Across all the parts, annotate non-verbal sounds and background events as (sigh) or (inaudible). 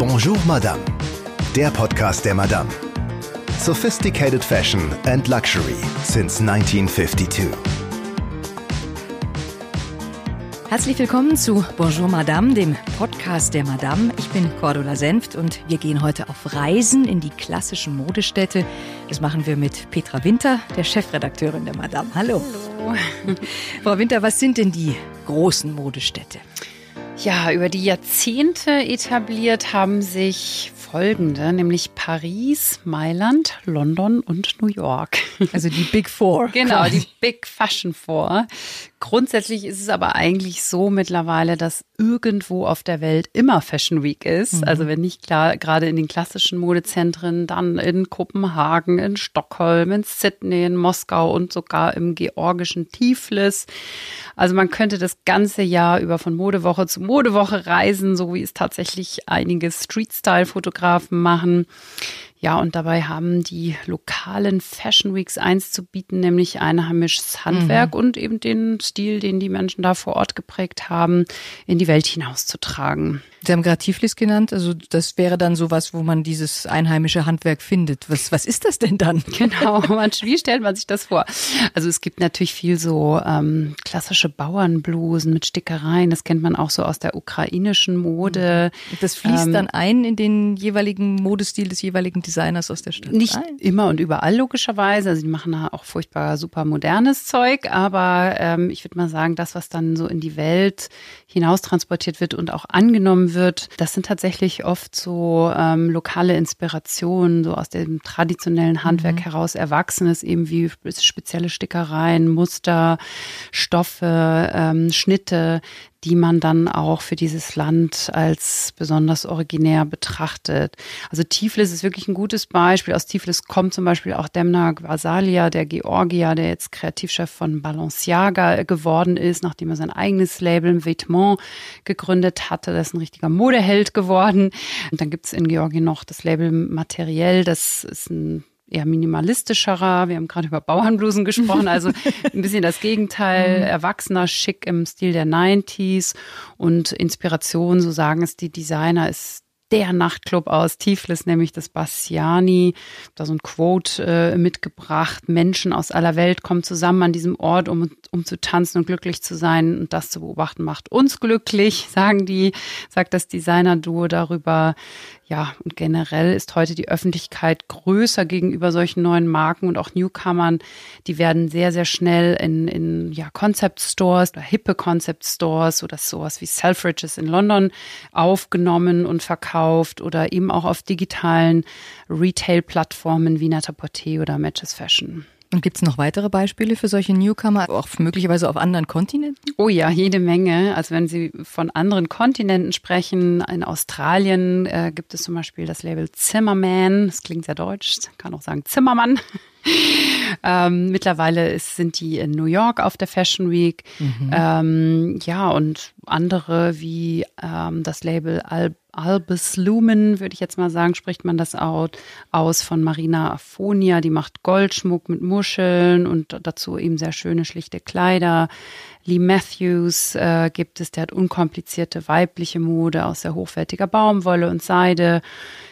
Bonjour Madame, der Podcast der Madame. Sophisticated Fashion and Luxury since 1952. Herzlich willkommen zu Bonjour Madame, dem Podcast der Madame. Ich bin Cordula Senft und wir gehen heute auf Reisen in die klassischen Modestädte. Das machen wir mit Petra Winter, der Chefredakteurin der Madame. Hallo. Hallo. Frau Winter, was sind denn die großen Modestädte? Ja, über die Jahrzehnte etabliert haben sich folgende, nämlich Paris, Mailand, London und New York. Also die Big Four. (laughs) genau, die Big Fashion Four. Grundsätzlich ist es aber eigentlich so mittlerweile, dass irgendwo auf der Welt immer Fashion Week ist. Mhm. Also wenn nicht klar, gerade in den klassischen Modezentren, dann in Kopenhagen, in Stockholm, in Sydney, in Moskau und sogar im georgischen Tiflis. Also man könnte das ganze Jahr über von Modewoche zu Modewoche reisen, so wie es tatsächlich einige Street-Style-Fotografen machen. Ja, und dabei haben die lokalen Fashion Weeks eins zu bieten, nämlich einheimisches Handwerk mhm. und eben den Stil, den die Menschen da vor Ort geprägt haben, in die Welt hinauszutragen. Sie haben gerade Tiflis genannt, also das wäre dann sowas, wo man dieses einheimische Handwerk findet. Was, was ist das denn dann? (laughs) Genau, man, wie stellt man sich das vor? Also es gibt natürlich viel so ähm, klassische Bauernblusen mit Stickereien, das kennt man auch so aus der ukrainischen Mode. Das fließt ähm, dann ein in den jeweiligen Modestil des jeweiligen Designers aus der Stadt? Nicht ein. immer und überall logischerweise, also die machen da auch furchtbar super modernes Zeug, aber ähm, ich würde mal sagen, das, was dann so in die Welt hinaus transportiert wird und auch angenommen wird, das sind tatsächlich oft so ähm, lokale Inspirationen, so aus dem traditionellen Handwerk mhm. heraus Erwachsenes, eben wie spezielle Stickereien, Muster, Stoffe, ähm, Schnitte, die man dann auch für dieses Land als besonders originär betrachtet. Also Tiflis ist wirklich ein gutes Beispiel. Aus Tiflis kommt zum Beispiel auch Demna Gvasalia, der Georgier, der jetzt Kreativchef von Balenciaga geworden ist, nachdem er sein eigenes Label Vêtement gegründet hatte. Das ist ein richtiger Modeheld geworden. Und dann gibt's in Georgien noch das Label Materiell. Das ist ein eher minimalistischerer. Wir haben gerade über Bauernblusen gesprochen, also (laughs) ein bisschen das Gegenteil, mhm. erwachsener, schick im Stil der 90s und Inspiration, so sagen es die Designer, ist der Nachtclub aus Tiflis, nämlich das Bassiani. Da so ein Quote äh, mitgebracht. Menschen aus aller Welt kommen zusammen an diesem Ort, um, um zu tanzen und glücklich zu sein. Und das zu beobachten macht uns glücklich, (laughs) sagen die, sagt das Designer-Duo darüber. Ja, und generell ist heute die Öffentlichkeit größer gegenüber solchen neuen Marken und auch Newcomern. Die werden sehr, sehr schnell in, in ja, Concept Stores oder hippe Concept Stores oder sowas wie Selfridges in London aufgenommen und verkauft oder eben auch auf digitalen Retail-Plattformen wie net oder Matches Fashion. Und gibt es noch weitere Beispiele für solche Newcomer, auch möglicherweise auf anderen Kontinenten? Oh ja, jede Menge. Also wenn Sie von anderen Kontinenten sprechen, in Australien äh, gibt es zum Beispiel das Label Zimmerman. Das klingt sehr deutsch, kann auch sagen Zimmermann. (laughs) ähm, mittlerweile ist, sind die in New York auf der Fashion Week. Mhm. Ähm, ja, und andere wie ähm, das Label Al Albus Lumen, würde ich jetzt mal sagen, spricht man das aus von Marina Afonia. Die macht Goldschmuck mit Muscheln und dazu eben sehr schöne, schlichte Kleider. Lee Matthews äh, gibt es, der hat unkomplizierte weibliche Mode aus sehr hochwertiger Baumwolle und Seide.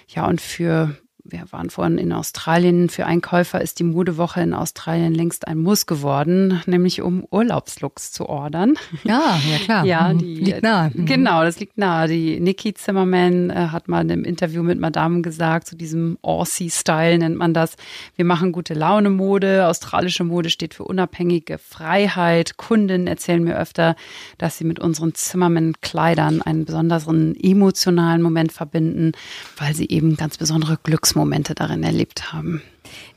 Ja, und für wir waren vorhin in Australien. Für Einkäufer ist die Modewoche in Australien längst ein Muss geworden, nämlich um Urlaubslooks zu ordern. Ja, ja klar. ja, mhm. die, liegt nahe. Mhm. Genau, das liegt nahe. Die Nikki Zimmerman äh, hat mal im Interview mit Madame gesagt, zu so diesem Aussie-Style nennt man das. Wir machen gute Laune Mode. Australische Mode steht für unabhängige Freiheit. Kunden erzählen mir öfter, dass sie mit unseren Zimmerman-Kleidern einen besonderen emotionalen Moment verbinden, weil sie eben ganz besondere Glücksmomente Momente darin erlebt haben.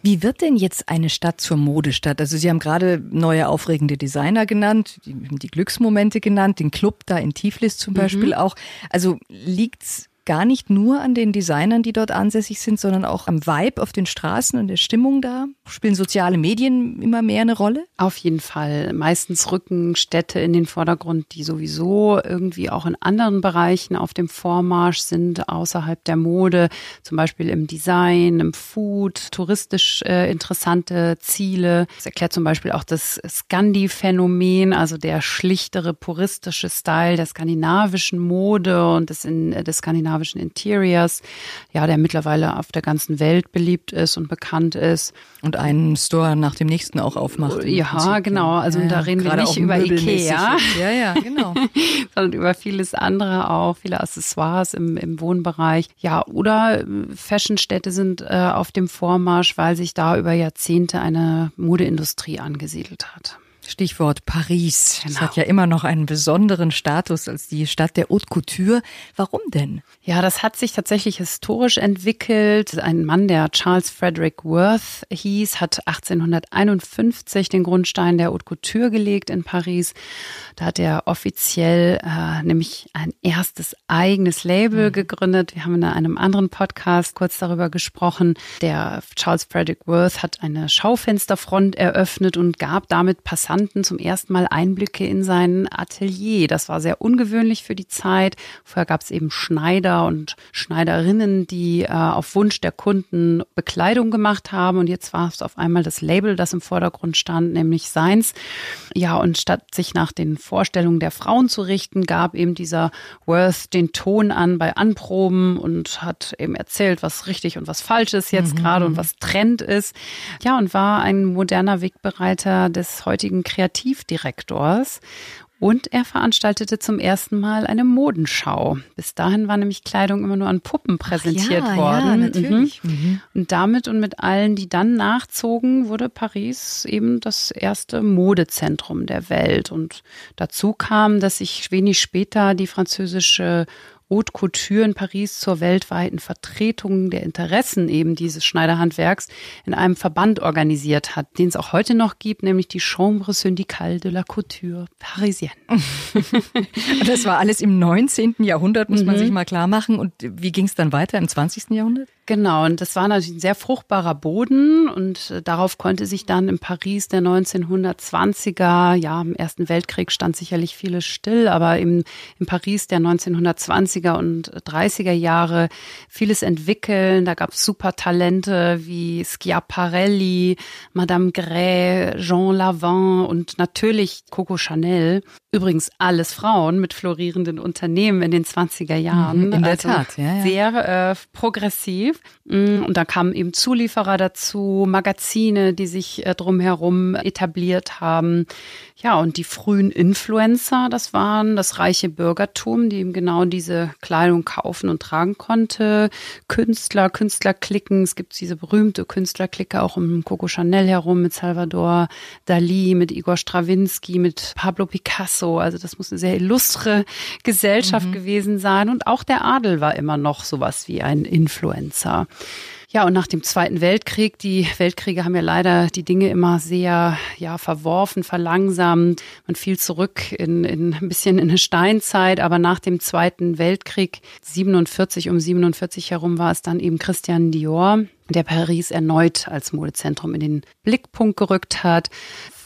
Wie wird denn jetzt eine Stadt zur Modestadt? Also Sie haben gerade neue aufregende Designer genannt, die, die Glücksmomente genannt, den Club da in Tiflis zum mhm. Beispiel auch. Also liegt's gar nicht nur an den Designern, die dort ansässig sind, sondern auch am Vibe auf den Straßen und der Stimmung da? Spielen soziale Medien immer mehr eine Rolle? Auf jeden Fall. Meistens rücken Städte in den Vordergrund, die sowieso irgendwie auch in anderen Bereichen auf dem Vormarsch sind, außerhalb der Mode, zum Beispiel im Design, im Food, touristisch äh, interessante Ziele. Das erklärt zum Beispiel auch das Scandi-Phänomen, also der schlichtere, puristische Style der skandinavischen Mode und des, in, des skandinavischen skandinavischen Interiors, ja, der mittlerweile auf der ganzen Welt beliebt ist und bekannt ist. Und einen Store nach dem nächsten auch aufmacht. Ja, Prinzip. genau. Also ja, da reden wir nicht über Ikea. Ja, ja, genau. (laughs) sondern über vieles andere auch, viele Accessoires im, im Wohnbereich. Ja, oder äh, Fashionstädte sind äh, auf dem Vormarsch, weil sich da über Jahrzehnte eine Modeindustrie angesiedelt hat. Stichwort Paris. Genau. Es hat ja immer noch einen besonderen Status als die Stadt der Haute Couture. Warum denn? Ja, das hat sich tatsächlich historisch entwickelt. Ein Mann, der Charles Frederick Worth hieß, hat 1851 den Grundstein der Haute Couture gelegt in Paris. Da hat er offiziell äh, nämlich ein erstes eigenes Label mhm. gegründet. Wir haben in einem anderen Podcast kurz darüber gesprochen. Der Charles Frederick Worth hat eine Schaufensterfront eröffnet und gab damit Passanten Praktikanten zum ersten Mal Einblicke in sein Atelier. Das war sehr ungewöhnlich für die Zeit. Vorher gab es eben Schneider und Schneiderinnen, die äh, auf Wunsch der Kunden Bekleidung gemacht haben. Und jetzt war es auf einmal das Label, das im Vordergrund stand, nämlich seins. Ja, und statt sich nach den Vorstellungen der Frauen zu richten, gab eben dieser Worth den Ton an bei Anproben und hat eben erzählt, was richtig und was falsch ist jetzt mhm. gerade und was Trend ist. Ja, und war ein moderner Wegbereiter des heutigen Kreativdirektors. Und er veranstaltete zum ersten Mal eine Modenschau. Bis dahin war nämlich Kleidung immer nur an Puppen präsentiert ja, worden. Ja, natürlich. Mhm. mhm. Und damit und mit allen, die dann nachzogen, wurde Paris eben das erste Modezentrum der Welt. Und dazu kam, dass sich wenig später die französische Haute Couture in Paris zur weltweiten Vertretung der Interessen eben dieses Schneiderhandwerks in einem Verband organisiert hat, den es auch heute noch gibt, nämlich die Chambre syndicale de la couture parisienne. (laughs) das war alles im 19. Jahrhundert, muss mhm. man sich mal klar machen. Und wie ging es dann weiter im 20. Jahrhundert? Genau, und das war natürlich ein sehr fruchtbarer Boden und äh, darauf konnte sich dann in Paris der 1920er, ja, im Ersten Weltkrieg stand sicherlich vieles still, aber im, in Paris der 1920er und 30er Jahre vieles entwickeln. Da gab es super Talente wie Schiaparelli, Madame Gray, Jean Lavant und natürlich Coco Chanel. Übrigens alles Frauen mit florierenden Unternehmen in den 20er Jahren. Mhm, in der also Tat, ja, ja. Sehr äh, progressiv. Mm, und da kamen eben Zulieferer dazu, Magazine, die sich äh, drumherum etabliert haben. Ja, und die frühen Influencer, das waren das reiche Bürgertum, die eben genau diese Kleidung kaufen und tragen konnte. Künstler, Künstlerklicken. Es gibt diese berühmte Künstlerklicke auch um Coco Chanel herum mit Salvador Dali, mit Igor Strawinski, mit Pablo Picasso. Also das muss eine sehr illustre Gesellschaft mhm. gewesen sein. Und auch der Adel war immer noch sowas wie ein Influencer. Ja, und nach dem Zweiten Weltkrieg, die Weltkriege haben ja leider die Dinge immer sehr ja, verworfen, verlangsamt. Man fiel zurück in, in ein bisschen in eine Steinzeit, aber nach dem Zweiten Weltkrieg, 47 um 47 herum, war es dann eben Christian Dior, der Paris erneut als Modezentrum in den Blickpunkt gerückt hat.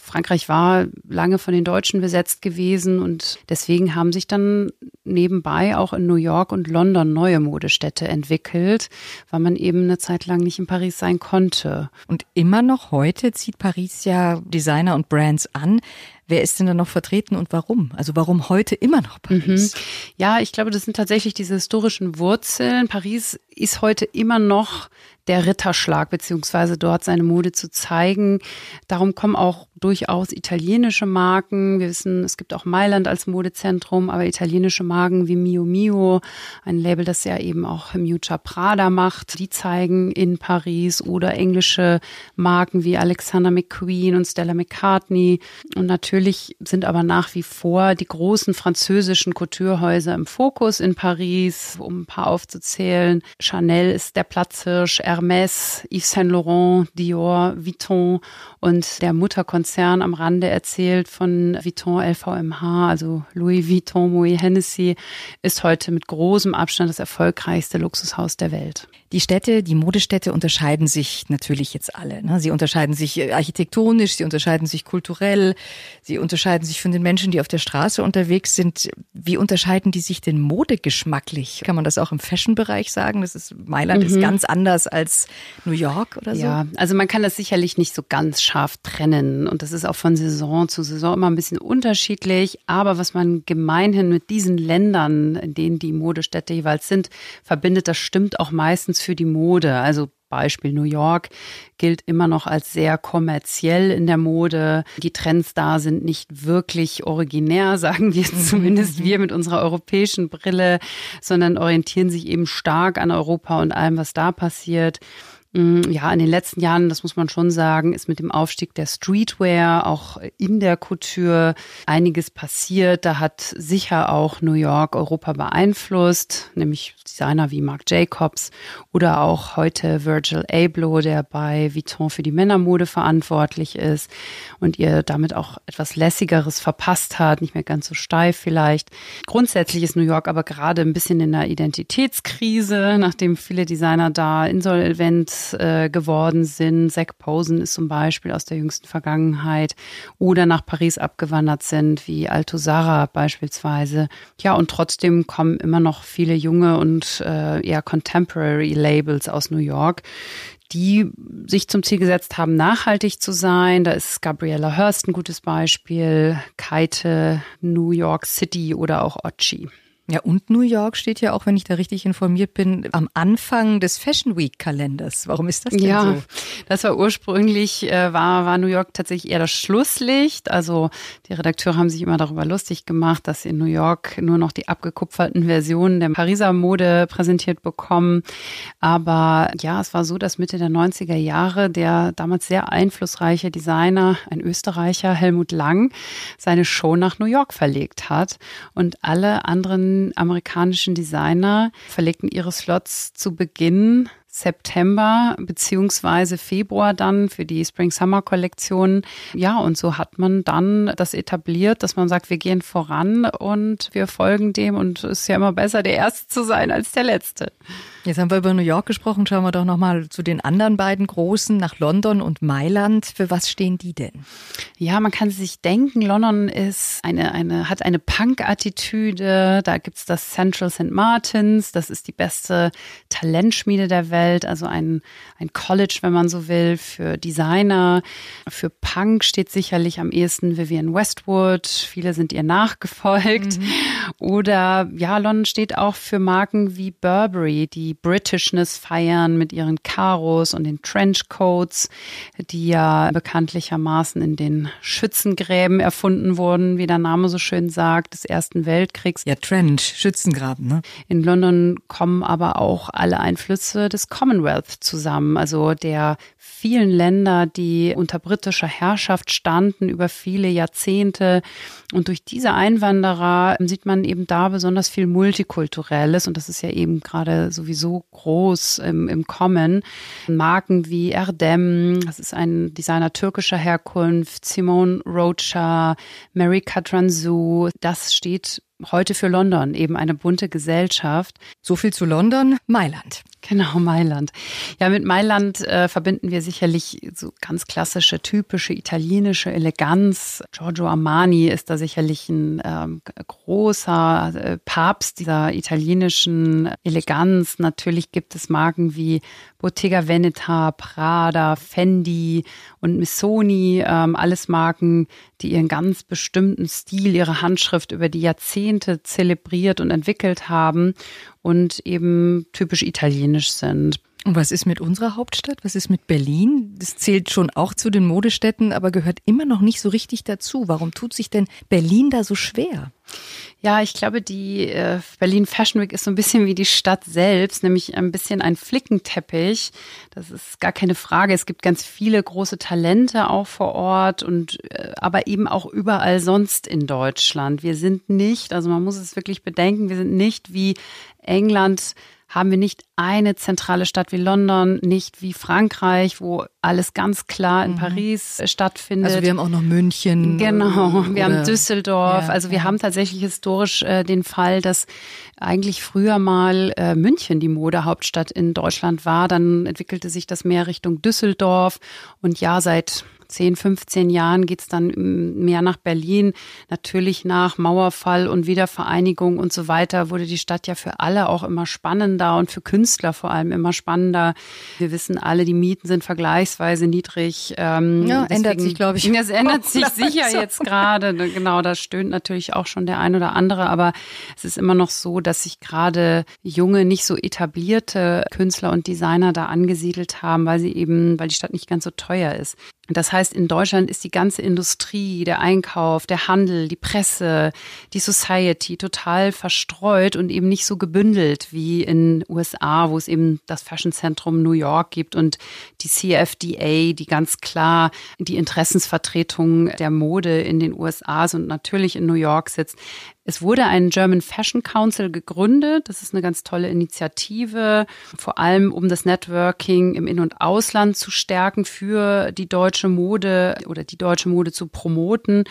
Frankreich war lange von den Deutschen besetzt gewesen und deswegen haben sich dann nebenbei auch in New York und London neue Modestädte entwickelt, weil man eben eine Zeit lang nicht in Paris sein konnte. Und immer noch heute zieht Paris ja Designer und Brands an. Wer ist denn da noch vertreten und warum? Also warum heute immer noch Paris? Mhm. Ja, ich glaube, das sind tatsächlich diese historischen Wurzeln. Paris ist heute immer noch der Ritterschlag, beziehungsweise dort seine Mode zu zeigen. Darum kommen auch durchaus italienische Marken. Wir wissen, es gibt auch Mailand als Modezentrum, aber italienische Marken wie Mio Mio, ein Label, das ja eben auch Miuccia Prada macht, die zeigen in Paris oder englische Marken wie Alexander McQueen und Stella McCartney. Und natürlich sind aber nach wie vor die großen französischen Couturehäuser im Fokus in Paris, um ein paar aufzuzählen. Chanel ist der Platzhirsch, Hermès, Yves Saint Laurent, Dior, Vuitton und der Mutterkonzern am Rande erzählt von Vuitton LVMH, also Louis Vuitton Moet Hennessy, ist heute mit großem Abstand das erfolgreichste Luxushaus der Welt. Die Städte, die Modestädte unterscheiden sich natürlich jetzt alle. Ne? Sie unterscheiden sich äh, architektonisch, sie unterscheiden sich kulturell, Sie unterscheiden sich von den Menschen, die auf der Straße unterwegs sind. Wie unterscheiden die sich denn modegeschmacklich? Kann man das auch im Fashion-Bereich sagen? Das ist, Mailand mhm. ist ganz anders als New York oder so? Ja, also man kann das sicherlich nicht so ganz scharf trennen. Und das ist auch von Saison zu Saison immer ein bisschen unterschiedlich. Aber was man gemeinhin mit diesen Ländern, in denen die Modestädte jeweils sind, verbindet, das stimmt auch meistens für die Mode. Also Beispiel New York gilt immer noch als sehr kommerziell in der Mode. Die Trends da sind nicht wirklich originär, (laughs) sagen wir mhm. zumindest wir mit unserer europäischen Brille, sondern orientieren sich eben stark an Europa und allem, was da passiert. Mm, ja, in den letzten Jahren, das muss man schon sagen, ist mit dem Aufstieg der Streetwear auch in der Couture einiges passiert. Da hat sicher auch New York Europa beeinflusst, nämlich Designer wie Marc Jacobs oder auch heute Virgil Abloh, der bei Vuitton für die Männermode verantwortlich ist und ihr damit auch etwas lässigeres verpasst hat, nicht mehr ganz so steif vielleicht. Grundsätzlich ist New York aber gerade ein bisschen in einer Identitätskrise, nachdem viele Designer da insolvent äh, geworden sind. Zack Posen ist zum Beispiel aus der jüngsten Vergangenheit oder nach Paris abgewandert sind, wie Alto Sara beispielsweise. Ja, und trotzdem kommen immer noch viele junge und äh, eher Contemporary Labels aus New York, die sich zum Ziel gesetzt haben, nachhaltig zu sein. Da ist Gabriella Hurst ein gutes Beispiel, Kaite, New York City oder auch Ochi. Ja, und New York steht ja auch, wenn ich da richtig informiert bin, am Anfang des Fashion Week Kalenders. Warum ist das denn ja, so? Das war ursprünglich, äh, war, war New York tatsächlich eher das Schlusslicht. Also die Redakteure haben sich immer darüber lustig gemacht, dass sie in New York nur noch die abgekupferten Versionen der Pariser Mode präsentiert bekommen. Aber ja, es war so, dass Mitte der 90er Jahre der damals sehr einflussreiche Designer, ein Österreicher, Helmut Lang, seine Show nach New York verlegt hat und alle anderen amerikanischen Designer verlegten ihre Slots zu Beginn September beziehungsweise Februar dann für die Spring-Summer-Kollektion. Ja, und so hat man dann das etabliert, dass man sagt, wir gehen voran und wir folgen dem und es ist ja immer besser, der Erste zu sein als der Letzte. Jetzt haben wir über New York gesprochen. Schauen wir doch nochmal zu den anderen beiden großen, nach London und Mailand. Für was stehen die denn? Ja, man kann sich denken, London ist eine, eine, hat eine Punk-Attitüde. Da gibt's das Central St. Martins. Das ist die beste Talentschmiede der Welt. Also ein, ein College, wenn man so will, für Designer. Für Punk steht sicherlich am ehesten Vivienne Westwood. Viele sind ihr nachgefolgt. Mhm. Oder ja, London steht auch für Marken wie Burberry, die Britishness feiern mit ihren Karos und den Trenchcoats, die ja bekanntlichermaßen in den Schützengräben erfunden wurden, wie der Name so schön sagt, des Ersten Weltkriegs. Ja, Trench, Schützengraben, ne? In London kommen aber auch alle Einflüsse des Commonwealth zusammen, also der vielen Länder, die unter britischer Herrschaft standen über viele Jahrzehnte. Und durch diese Einwanderer sieht man eben da besonders viel Multikulturelles. Und das ist ja eben gerade sowieso groß im, im Kommen. Marken wie Erdem, das ist ein Designer türkischer Herkunft, Simone Rocha, Mary Katranzu, das steht heute für London, eben eine bunte Gesellschaft. So viel zu London, Mailand. Genau, Mailand. Ja, mit Mailand äh, verbinden wir sicherlich so ganz klassische, typische italienische Eleganz. Giorgio Armani ist da sicherlich ein ähm, großer äh, Papst dieser italienischen Eleganz. Natürlich gibt es Marken wie Bottega Veneta, Prada, Fendi und Missoni, ähm, alles Marken, die ihren ganz bestimmten Stil, ihre Handschrift über die Jahrzehnte zelebriert und entwickelt haben und eben typisch italienisch sind. Und was ist mit unserer Hauptstadt? Was ist mit Berlin? Das zählt schon auch zu den Modestädten, aber gehört immer noch nicht so richtig dazu. Warum tut sich denn Berlin da so schwer? Ja, ich glaube, die äh, Berlin Fashion Week ist so ein bisschen wie die Stadt selbst, nämlich ein bisschen ein Flickenteppich. Das ist gar keine Frage. Es gibt ganz viele große Talente auch vor Ort und äh, aber eben auch überall sonst in Deutschland. Wir sind nicht, also man muss es wirklich bedenken, wir sind nicht wie England haben wir nicht eine zentrale Stadt wie London, nicht wie Frankreich, wo alles ganz klar in mhm. Paris äh, stattfindet. Also wir haben auch noch München. Genau, (laughs) wir haben Düsseldorf. Ja, also wir haben tatsächlich historisch äh, den Fall, dass eigentlich früher mal äh, München die Modehauptstadt in Deutschland war. Dann entwickelte sich das mehr Richtung Düsseldorf. Und ja, seit 10, 15 Jahren geht's dann mehr nach Berlin. Natürlich nach Mauerfall und Wiedervereinigung und so weiter wurde die Stadt ja für alle auch immer spannender und für Künstler vor allem immer spannender. Wir wissen alle, die Mieten sind vergleichsweise niedrig. Ähm, ja, deswegen, ändert sich, glaube ich. (laughs) Es ändert sich sicher jetzt gerade. Genau, da stöhnt natürlich auch schon der ein oder andere. Aber es ist immer noch so, dass sich gerade junge, nicht so etablierte Künstler und Designer da angesiedelt haben, weil sie eben, weil die Stadt nicht ganz so teuer ist. Das heißt, in Deutschland ist die ganze Industrie, der Einkauf, der Handel, die Presse, die Society total verstreut und eben nicht so gebündelt wie in USA, wo es eben das Fashion Zentrum New York gibt und die CFDA, die ganz klar die Interessensvertretung der Mode in den USA und natürlich in New York sitzt. Es wurde ein German Fashion Council gegründet. Das ist eine ganz tolle Initiative, vor allem um das Networking im In- und Ausland zu stärken für die deutsche Mode oder die deutsche Mode zu promoten.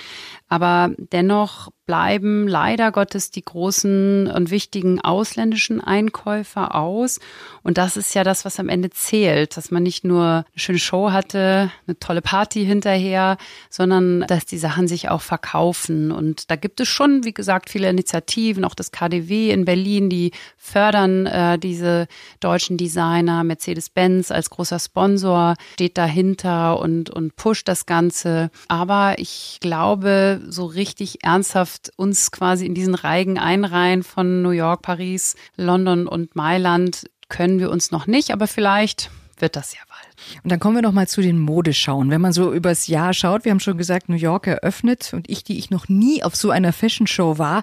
Aber dennoch bleiben leider Gottes die großen und wichtigen ausländischen Einkäufer aus. Und das ist ja das, was am Ende zählt, dass man nicht nur eine schöne Show hatte, eine tolle Party hinterher, sondern dass die Sachen sich auch verkaufen. Und da gibt es schon, wie gesagt, viele Initiativen, auch das KDW in Berlin, die fördern äh, diese deutschen Designer. Mercedes-Benz als großer Sponsor steht dahinter und, und pusht das Ganze. Aber ich glaube, so richtig ernsthaft uns quasi in diesen Reigen einreihen von New York, Paris, London und Mailand können wir uns noch nicht, aber vielleicht wird das ja bald. Und dann kommen wir noch mal zu den Modeschauen. Wenn man so übers Jahr schaut, wir haben schon gesagt, New York eröffnet und ich, die ich noch nie auf so einer Fashion Show war,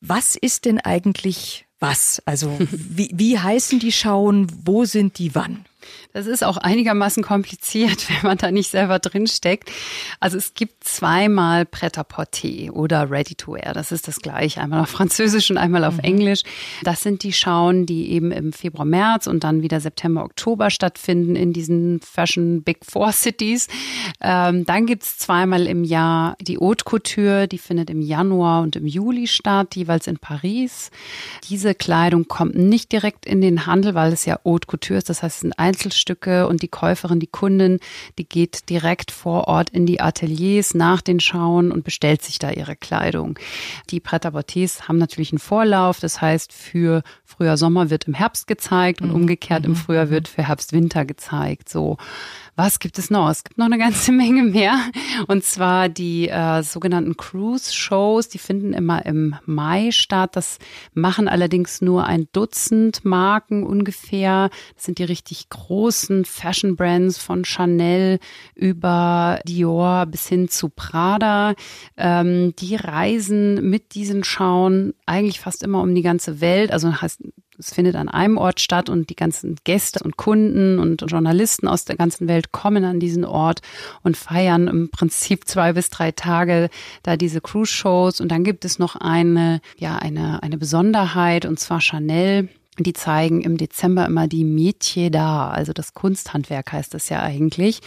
was ist denn eigentlich was? Also (laughs) wie, wie heißen die Schauen? Wo sind die wann? Das ist auch einigermaßen kompliziert, (laughs) wenn man da nicht selber drin steckt. Also es gibt zweimal Pret-à-Porter oder Ready-to-Wear. Das ist das gleiche, einmal auf Französisch und einmal auf mhm. Englisch. Das sind die Schauen, die eben im Februar, März und dann wieder September, Oktober stattfinden in diesen Fashion Big Four Cities. Ähm, dann gibt's zweimal im Jahr die Haute Couture, die findet im Januar und im Juli statt, jeweils in Paris. Diese Kleidung kommt nicht direkt in den Handel, weil es ja Haute Couture ist. Das heißt, es sind Einzelstücke und die Käuferin, die Kundin, die geht direkt vor Ort in die Ateliers nach den Schauen und bestellt sich da ihre Kleidung. Die pret à haben natürlich einen Vorlauf, das heißt für Frühjahr Sommer wird im Herbst gezeigt und mhm. umgekehrt im mhm. Frühjahr wird für Herbst Winter gezeigt. So was gibt es noch? Es gibt noch eine ganze (laughs) Menge mehr. Und zwar die äh, sogenannten Cruise-Shows, die finden immer im Mai statt. Das machen allerdings nur ein Dutzend Marken ungefähr. Das sind die richtig großen Fashion-Brands von Chanel über Dior bis hin zu Prada. Ähm, die reisen mit diesen Schauen eigentlich fast immer um die ganze Welt. Also heißt es findet an einem Ort statt und die ganzen Gäste und Kunden und Journalisten aus der ganzen Welt kommen an diesen Ort und feiern im Prinzip zwei bis drei Tage da diese Cruise-Shows. Und dann gibt es noch eine, ja, eine, eine Besonderheit und zwar Chanel die zeigen im Dezember immer die Métier d'Art, also das Kunsthandwerk heißt es ja eigentlich.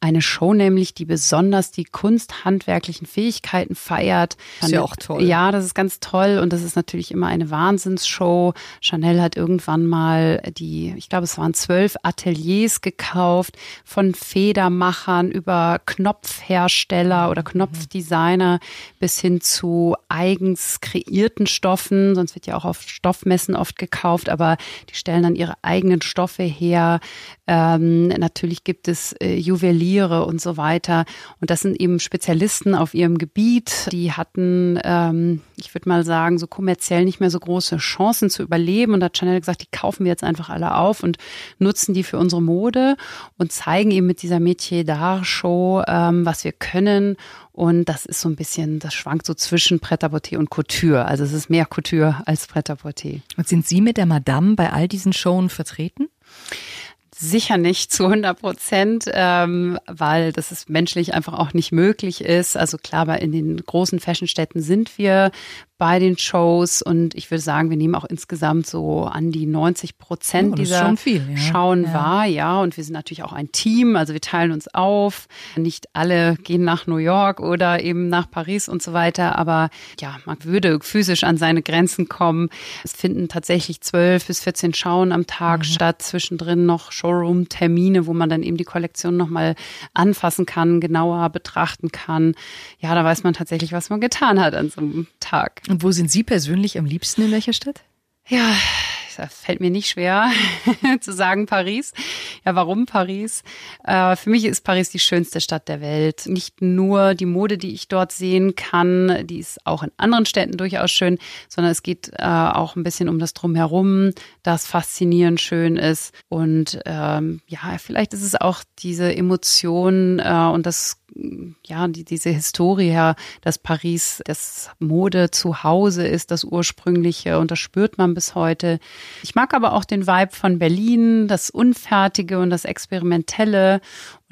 Eine Show nämlich, die besonders die kunsthandwerklichen Fähigkeiten feiert. Das ist ja auch toll. Ja, das ist ganz toll und das ist natürlich immer eine Wahnsinnsshow. Chanel hat irgendwann mal die, ich glaube, es waren zwölf Ateliers gekauft von Federmachern über Knopfhersteller oder Knopfdesigner bis hin zu eigens kreierten Stoffen. Sonst wird ja auch auf Stoffmessen oft gekauft gekauft, aber die stellen dann ihre eigenen Stoffe her. Ähm, natürlich gibt es äh, Juweliere und so weiter. Und das sind eben Spezialisten auf ihrem Gebiet. Die hatten, ähm, ich würde mal sagen, so kommerziell nicht mehr so große Chancen zu überleben. Und da hat Chanel gesagt, die kaufen wir jetzt einfach alle auf und nutzen die für unsere Mode und zeigen eben mit dieser Métier d'Art Show, ähm, was wir können und das ist so ein bisschen, das schwankt so zwischen Pret-à-Porter und Couture. Also es ist mehr Couture als Pret-à-Porter. Und sind Sie mit der Madame bei all diesen Shows vertreten? Sicher nicht zu 100 Prozent, ähm, weil das ist menschlich einfach auch nicht möglich ist. Also klar, in den großen Fashionstädten sind wir bei den Shows und ich würde sagen, wir nehmen auch insgesamt so an die 90 Prozent oh, dieser viel, ja. Schauen ja. wahr, ja. Und wir sind natürlich auch ein Team, also wir teilen uns auf. Nicht alle gehen nach New York oder eben nach Paris und so weiter, aber ja, man würde physisch an seine Grenzen kommen. Es finden tatsächlich zwölf bis 14 Schauen am Tag mhm. statt, zwischendrin noch Showroom-Termine, wo man dann eben die Kollektion nochmal anfassen kann, genauer betrachten kann. Ja, da weiß man tatsächlich, was man getan hat an so einem Tag. Und wo sind Sie persönlich am liebsten in welcher Stadt? Ja, das fällt mir nicht schwer (laughs) zu sagen Paris. Ja, warum Paris? Äh, für mich ist Paris die schönste Stadt der Welt. Nicht nur die Mode, die ich dort sehen kann, die ist auch in anderen Städten durchaus schön, sondern es geht äh, auch ein bisschen um das Drumherum, das faszinierend schön ist. Und ähm, ja, vielleicht ist es auch diese Emotion äh, und das ja, die, diese Historie her, dass Paris das Mode zu Hause ist, das ursprüngliche und das spürt man bis heute. Ich mag aber auch den Vibe von Berlin, das Unfertige und das Experimentelle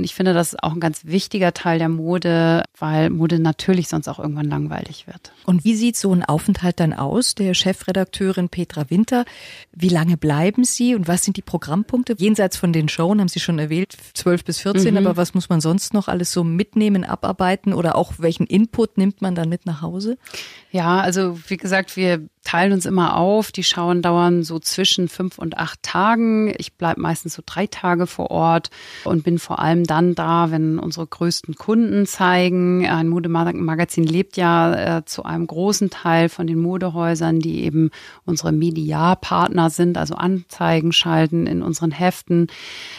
und ich finde, das ist auch ein ganz wichtiger Teil der Mode, weil Mode natürlich sonst auch irgendwann langweilig wird. Und wie sieht so ein Aufenthalt dann aus, der Chefredakteurin Petra Winter? Wie lange bleiben Sie und was sind die Programmpunkte? Jenseits von den Showen haben Sie schon erwähnt, 12 bis 14, mhm. aber was muss man sonst noch alles so mitnehmen, abarbeiten oder auch welchen Input nimmt man dann mit nach Hause? Ja, also wie gesagt, wir teilen uns immer auf. Die Schauen dauern so zwischen fünf und acht Tagen. Ich bleibe meistens so drei Tage vor Ort und bin vor allem dann da, wenn unsere größten Kunden zeigen. Ein Modemagazin lebt ja äh, zu einem großen Teil von den Modehäusern, die eben unsere Mediapartner sind, also Anzeigen schalten in unseren Heften.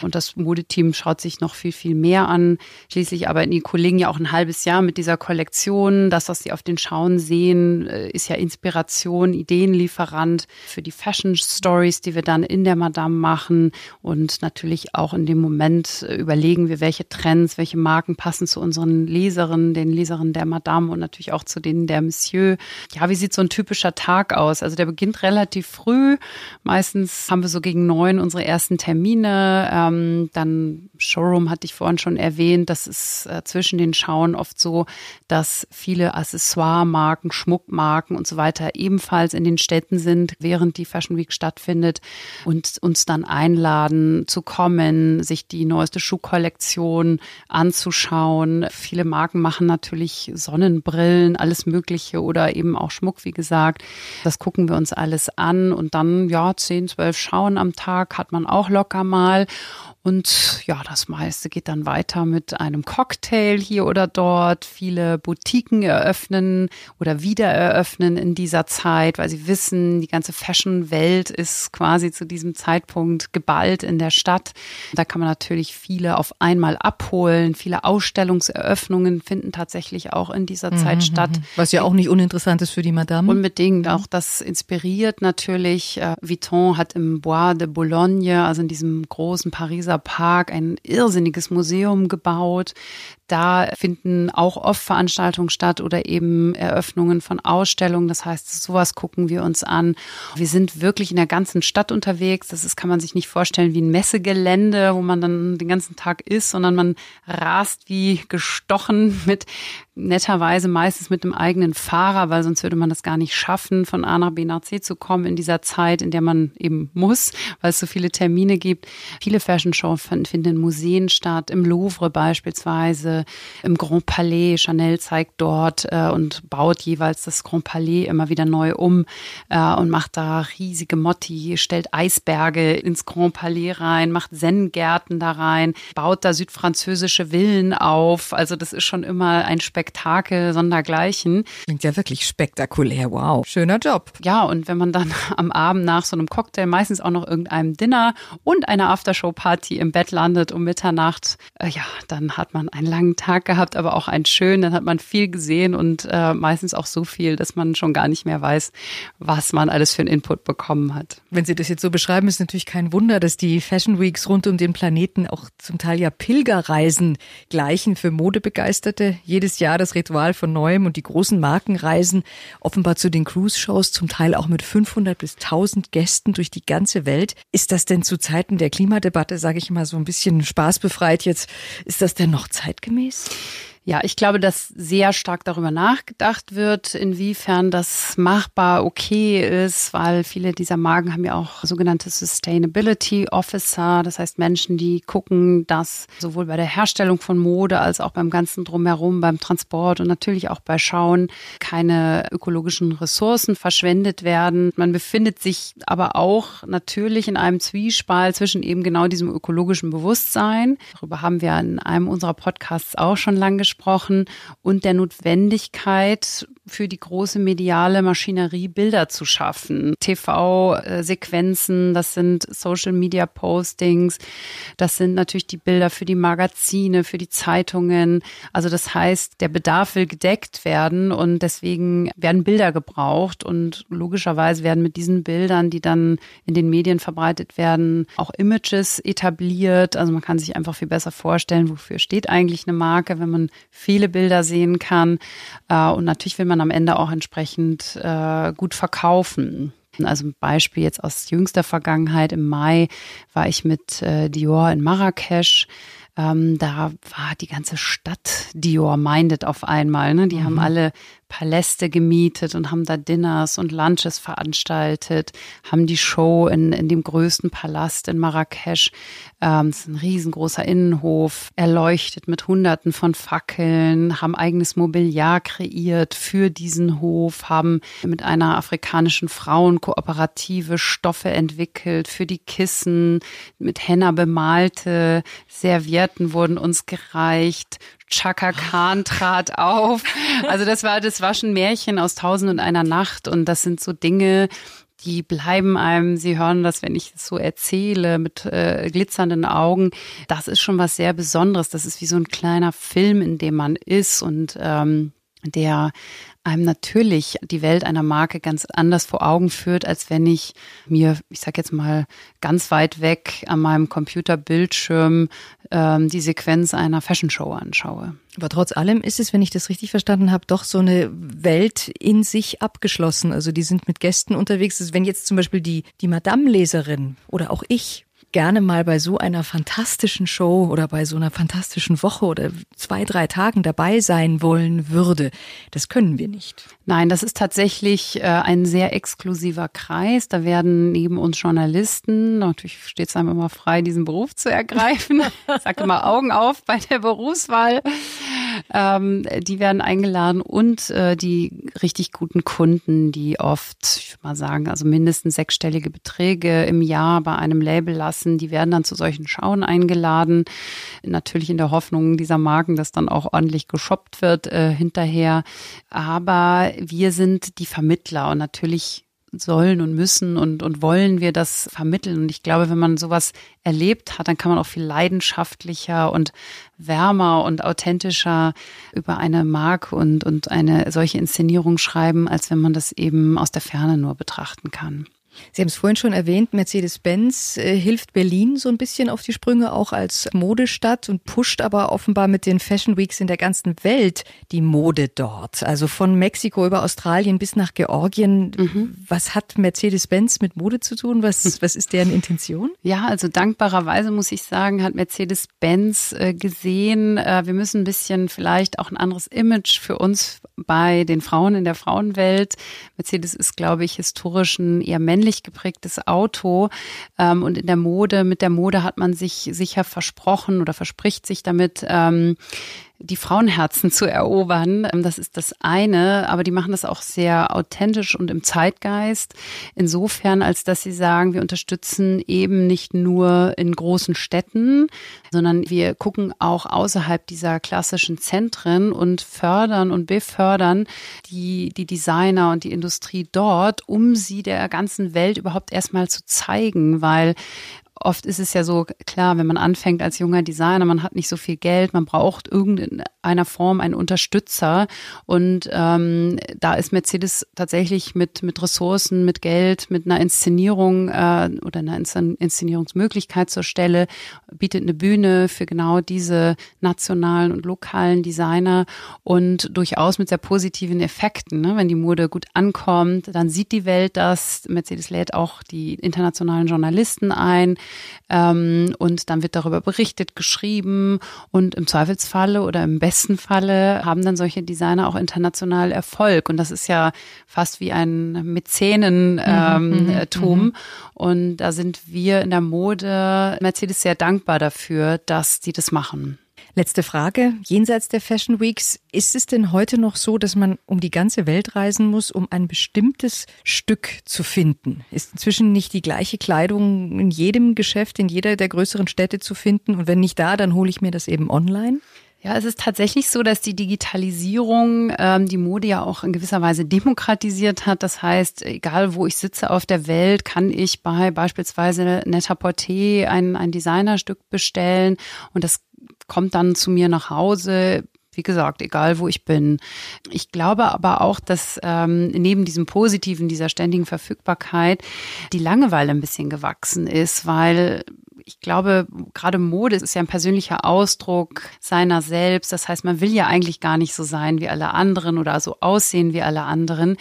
Und das Modeteam schaut sich noch viel, viel mehr an. Schließlich arbeiten die Kollegen ja auch ein halbes Jahr mit dieser Kollektion. Das, was sie auf den Schauen sehen, äh, ist ja Inspiration, Ideenlieferant für die Fashion Stories, die wir dann in der Madame machen. Und natürlich auch in dem Moment äh, überlegen wir, welche Trends, welche Marken passen zu unseren Leserinnen, den Leserinnen der Madame und natürlich auch zu denen der Monsieur. Ja, wie sieht so ein typischer Tag aus? Also der beginnt relativ früh. Meistens haben wir so gegen neun unsere ersten Termine. Ähm, dann Showroom hatte ich vorhin schon erwähnt. Das ist äh, zwischen den Schauen oft so, dass viele Accessoire-Marken, Schmuckmarken und so weiter ebenfalls in den Städten sind, während die Fashion Week stattfindet und uns dann einladen zu kommen, sich die neueste Schuhkollektion Kollektion anzuschauen. Viele Marken machen natürlich Sonnenbrillen, alles Mögliche oder eben auch Schmuck, wie gesagt. Das gucken wir uns alles an und dann, ja, 10, 12 Schauen am Tag hat man auch locker mal. Und ja, das meiste geht dann weiter mit einem Cocktail hier oder dort. Viele Boutiquen eröffnen oder wieder eröffnen in dieser Zeit, weil sie wissen, die ganze Fashion-Welt ist quasi zu diesem Zeitpunkt geballt in der Stadt. Da kann man natürlich viele auf einmal abholen. Viele Ausstellungseröffnungen finden tatsächlich auch in dieser Zeit mhm, statt. Mhm. Was ja auch nicht uninteressant ist für die Madame. Unbedingt. Auch das inspiriert natürlich. Äh, Vuitton hat im Bois de Boulogne, also in diesem großen Pariser Pariser Park ein irrsinniges Museum gebaut. Da finden auch oft Veranstaltungen statt oder eben Eröffnungen von Ausstellungen. Das heißt, sowas gucken wir uns an. Wir sind wirklich in der ganzen Stadt unterwegs. Das ist, kann man sich nicht vorstellen wie ein Messegelände, wo man dann den ganzen Tag ist, sondern man rast wie gestochen mit netterweise meistens mit einem eigenen Fahrer, weil sonst würde man das gar nicht schaffen, von A nach B nach C zu kommen in dieser Zeit, in der man eben muss, weil es so viele Termine gibt. Viele Fashion Shows finden in Museen statt, im Louvre beispielsweise, im Grand Palais. Chanel zeigt dort äh, und baut jeweils das Grand Palais immer wieder neu um äh, und macht da riesige Motti, stellt Eisberge ins Grand Palais rein, macht Zen-Gärten da rein, baut da südfranzösische Villen auf. Also das ist schon immer ein Spektakel Spektakel sondergleichen. Klingt ja wirklich spektakulär. Wow. Schöner Job. Ja, und wenn man dann (laughs) am Abend nach so einem Cocktail, meistens auch noch irgendeinem Dinner und einer Aftershow-Party im Bett landet um Mitternacht, äh, ja, dann hat man einen langen Tag gehabt, aber auch einen schönen. Dann hat man viel gesehen und äh, meistens auch so viel, dass man schon gar nicht mehr weiß, was man alles für einen Input bekommen hat. Wenn Sie das jetzt so beschreiben, ist natürlich kein Wunder, dass die Fashion Weeks rund um den Planeten auch zum Teil ja Pilgerreisen gleichen für Modebegeisterte. Jedes Jahr das Ritual von Neuem und die großen Markenreisen offenbar zu den Cruise-Shows, zum Teil auch mit 500 bis 1000 Gästen durch die ganze Welt. Ist das denn zu Zeiten der Klimadebatte, sage ich mal so ein bisschen spaßbefreit jetzt, ist das denn noch alchemist Ja, ich glaube, dass sehr stark darüber nachgedacht wird, inwiefern das machbar okay ist, weil viele dieser Marken haben ja auch sogenannte Sustainability Officer, das heißt Menschen, die gucken, dass sowohl bei der Herstellung von Mode als auch beim ganzen Drumherum, beim Transport und natürlich auch bei Schauen keine ökologischen Ressourcen verschwendet werden. Man befindet sich aber auch natürlich in einem Zwiespalt zwischen eben genau diesem ökologischen Bewusstsein. Darüber haben wir in einem unserer Podcasts auch schon lange gesprochen angesprochen und der Notwendigkeit für die große mediale Maschinerie Bilder zu schaffen. TV-Sequenzen, das sind Social-Media-Postings, das sind natürlich die Bilder für die Magazine, für die Zeitungen. Also das heißt, der Bedarf will gedeckt werden und deswegen werden Bilder gebraucht und logischerweise werden mit diesen Bildern, die dann in den Medien verbreitet werden, auch Images etabliert. Also man kann sich einfach viel besser vorstellen, wofür steht eigentlich eine Marke, wenn man viele Bilder sehen kann. Äh, und natürlich will man am Ende auch entsprechend äh, gut verkaufen. Also ein Beispiel jetzt aus jüngster Vergangenheit. Im Mai war ich mit äh, Dior in Marrakesch. Ähm, da war die ganze Stadt Dior minded auf einmal. Ne? Die mhm. haben alle Paläste gemietet und haben da Dinners und Lunches veranstaltet, haben die Show in, in dem größten Palast in Marrakesch. Ähm, das ist ein riesengroßer Innenhof, erleuchtet mit Hunderten von Fackeln, haben eigenes Mobiliar kreiert für diesen Hof, haben mit einer afrikanischen Frauenkooperative Stoffe entwickelt für die Kissen, mit Henna bemalte Servietten wurden uns gereicht, Chaka Khan trat auf. Also das war, das war Märchen aus Tausend und einer Nacht und das sind so Dinge, die bleiben einem, Sie hören das, wenn ich es so erzähle, mit äh, glitzernden Augen. Das ist schon was sehr Besonderes. Das ist wie so ein kleiner Film, in dem man ist und ähm, der einem natürlich die Welt einer Marke ganz anders vor Augen führt, als wenn ich mir, ich sag jetzt mal, ganz weit weg an meinem Computerbildschirm ähm, die Sequenz einer Fashion Show anschaue. Aber trotz allem ist es, wenn ich das richtig verstanden habe, doch so eine Welt in sich abgeschlossen. Also die sind mit Gästen unterwegs. Also wenn jetzt zum Beispiel die, die Madame-Leserin oder auch ich gerne mal bei so einer fantastischen Show oder bei so einer fantastischen Woche oder zwei, drei Tagen dabei sein wollen würde. Das können wir nicht. Nein, das ist tatsächlich äh, ein sehr exklusiver Kreis. Da werden neben uns Journalisten, natürlich steht es einem immer frei, diesen Beruf zu ergreifen. (laughs) Ich sage immer Augen auf bei der Berufswahl. Ähm, die werden eingeladen und äh, die richtig guten Kunden, die oft, ich würde mal sagen, also mindestens sechsstellige Beträge im Jahr bei einem Label lassen, die werden dann zu solchen Schauen eingeladen. Natürlich in der Hoffnung dieser Marken, dass dann auch ordentlich geshoppt wird äh, hinterher. Aber wir sind die Vermittler und natürlich sollen und müssen und, und wollen wir das vermitteln. Und ich glaube, wenn man sowas erlebt hat, dann kann man auch viel leidenschaftlicher und wärmer und authentischer über eine Marke und, und eine solche Inszenierung schreiben, als wenn man das eben aus der Ferne nur betrachten kann. Sie haben es vorhin schon erwähnt, Mercedes-Benz äh, hilft Berlin so ein bisschen auf die Sprünge, auch als Modestadt und pusht aber offenbar mit den Fashion Weeks in der ganzen Welt die Mode dort. Also von Mexiko über Australien bis nach Georgien. Mhm. Was hat Mercedes-Benz mit Mode zu tun? Was, was ist deren Intention? Ja, also dankbarerweise muss ich sagen, hat Mercedes-Benz äh, gesehen, äh, wir müssen ein bisschen vielleicht auch ein anderes Image für uns bei den Frauen in der Frauenwelt. Mercedes ist, glaube ich, historisch ein eher männlich geprägtes Auto. Ähm, und in der Mode, mit der Mode hat man sich sicher versprochen oder verspricht sich damit, ähm, die Frauenherzen zu erobern. Ähm, das ist das eine, aber die machen das auch sehr authentisch und im Zeitgeist. Insofern, als dass sie sagen, wir unterstützen eben nicht nur in großen Städten, sondern wir gucken auch außerhalb dieser klassischen Zentren und fördern und befördern die, die Designer und die Industrie dort, um sie der ganzen Welt überhaupt erstmal zu zeigen, weil oft ist es ja so, klar, wenn man anfängt als junger Designer, man hat nicht so viel Geld, man braucht irgendeiner Form einen Unterstützer. Und ähm, da ist Mercedes tatsächlich mit, mit Ressourcen, mit Geld, mit einer Inszenierung äh, oder einer Inszenierungsmöglichkeit zur Stelle, bietet eine Bühne für genau diese nationalen und lokalen Designer und durchaus mit sehr positiven Effekten. Ne? Wenn die Mode gut ankommt, dann sieht die Welt das. Mercedes lädt auch die internationalen Journalisten ein. Ähm, und dann wird darüber berichtet, geschrieben und im Zweifelsfalle oder im besten Falle haben dann solche Designer auch international Erfolg. Und das ist ja fast wie ein Mäzenentum. Ähm, mhm, mhm, mhm. und da sind wir in der Mode Mercedes sehr dankbar dafür, dass die das machen. Letzte Frage. Jenseits der Fashion Weeks, ist es denn heute noch so, dass man um die ganze Welt reisen muss, um ein bestimmtes Stück zu finden? Ist inzwischen nicht die gleiche Kleidung in jedem Geschäft, in jeder der größeren Städte zu finden? Und wenn nicht da, dann hole ich mir das eben online? Ja, es ist tatsächlich so, dass die Digitalisierung ähm, die Mode ja auch in gewisser Weise demokratisiert hat. Das heißt, egal wo ich sitze auf der Welt, kann ich bei beispielsweise Net-a-Porter ein, ein Designerstück bestellen und das kommt dann zu mir nach Hause. Wie gesagt, egal wo ich bin. Ich glaube aber auch, dass ähm, neben diesem Positiven, dieser ständigen Verfügbarkeit, die Langeweile ein bisschen gewachsen ist, weil ich glaube, gerade Mode ist ja ein persönlicher Ausdruck seiner selbst. Das heißt, man will ja eigentlich gar nicht so sein wie alle anderen oder so aussehen wie alle anderen.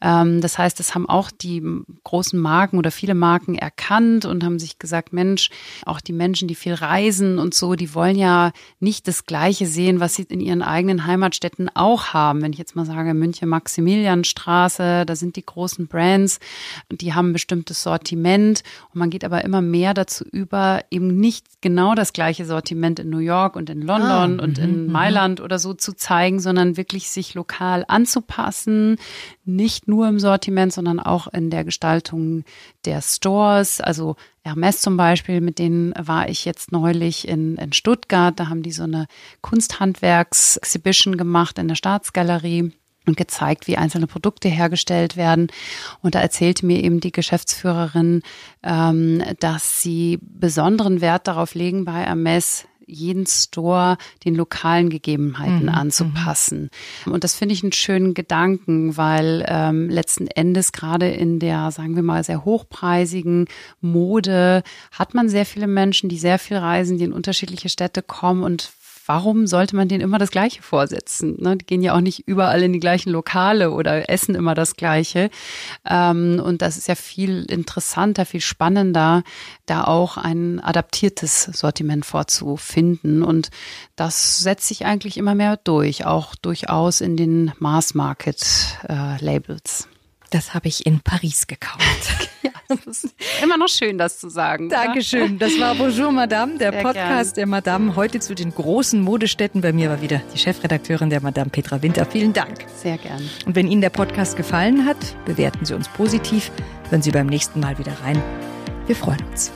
Ähm, das heißt, das haben auch die großen Marken oder viele Marken erkannt und haben sich gesagt, Mensch, auch die Menschen, die viel reisen und so, die wollen ja nicht das Gleiche sehen, was sie in ihren eigenen Heimatstädten auch haben. Wenn ich jetzt mal sage, München Maximilianstraße, da sind die großen Brands, die haben ein bestimmtes Sortiment und man geht aber immer mehr dazu über, aber eben nicht genau das gleiche Sortiment in New York und in London ah, und in mhm, Mailand oder so zu zeigen, sondern wirklich sich lokal anzupassen, nicht nur im Sortiment, sondern auch in der Gestaltung der Stores. Also Hermes zum Beispiel, mit denen war ich jetzt neulich in, in Stuttgart. Da haben die so eine Kunsthandwerks-Exhibition gemacht in der Staatsgalerie und gezeigt, wie einzelne Produkte hergestellt werden. Und da erzählte mir eben die Geschäftsführerin, ähm, dass sie besonderen Wert darauf legen, bei Hermes jeden Store den lokalen Gegebenheiten mhm. anzupassen. Und das finde ich einen schönen Gedanken, weil ähm, letzten Endes gerade in der, sagen wir mal, sehr hochpreisigen Mode hat man sehr viele Menschen, die sehr viel reisen, die in unterschiedliche Städte kommen und warum sollte man denen immer das Gleiche vorsetzen? Ne? Die gehen ja auch nicht überall in die gleichen Lokale oder essen immer das Gleiche. Ähm, und das ist ja viel interessanter, viel spannender, da auch ein adaptiertes Sortiment vorzufinden. Und das setzt sich eigentlich immer mehr durch, auch durchaus in den Mass-Market-Labels. Äh, das habe ich in Paris gekauft. (laughs) (laughs) ja, immer noch schön, das zu sagen. Dankeschön. Das war Bonjour Madame, der Sehr Podcast gern. der Madame. Heute zu den großen Modestädten. Bei mir war wieder die Chefredakteurin der Madame Petra Winter. Vielen Dank. Sehr gern. Und wenn Ihnen der Podcast gefallen hat, bewerten Sie uns positiv. Hören Sie beim nächsten Mal wieder rein. Wir freuen uns.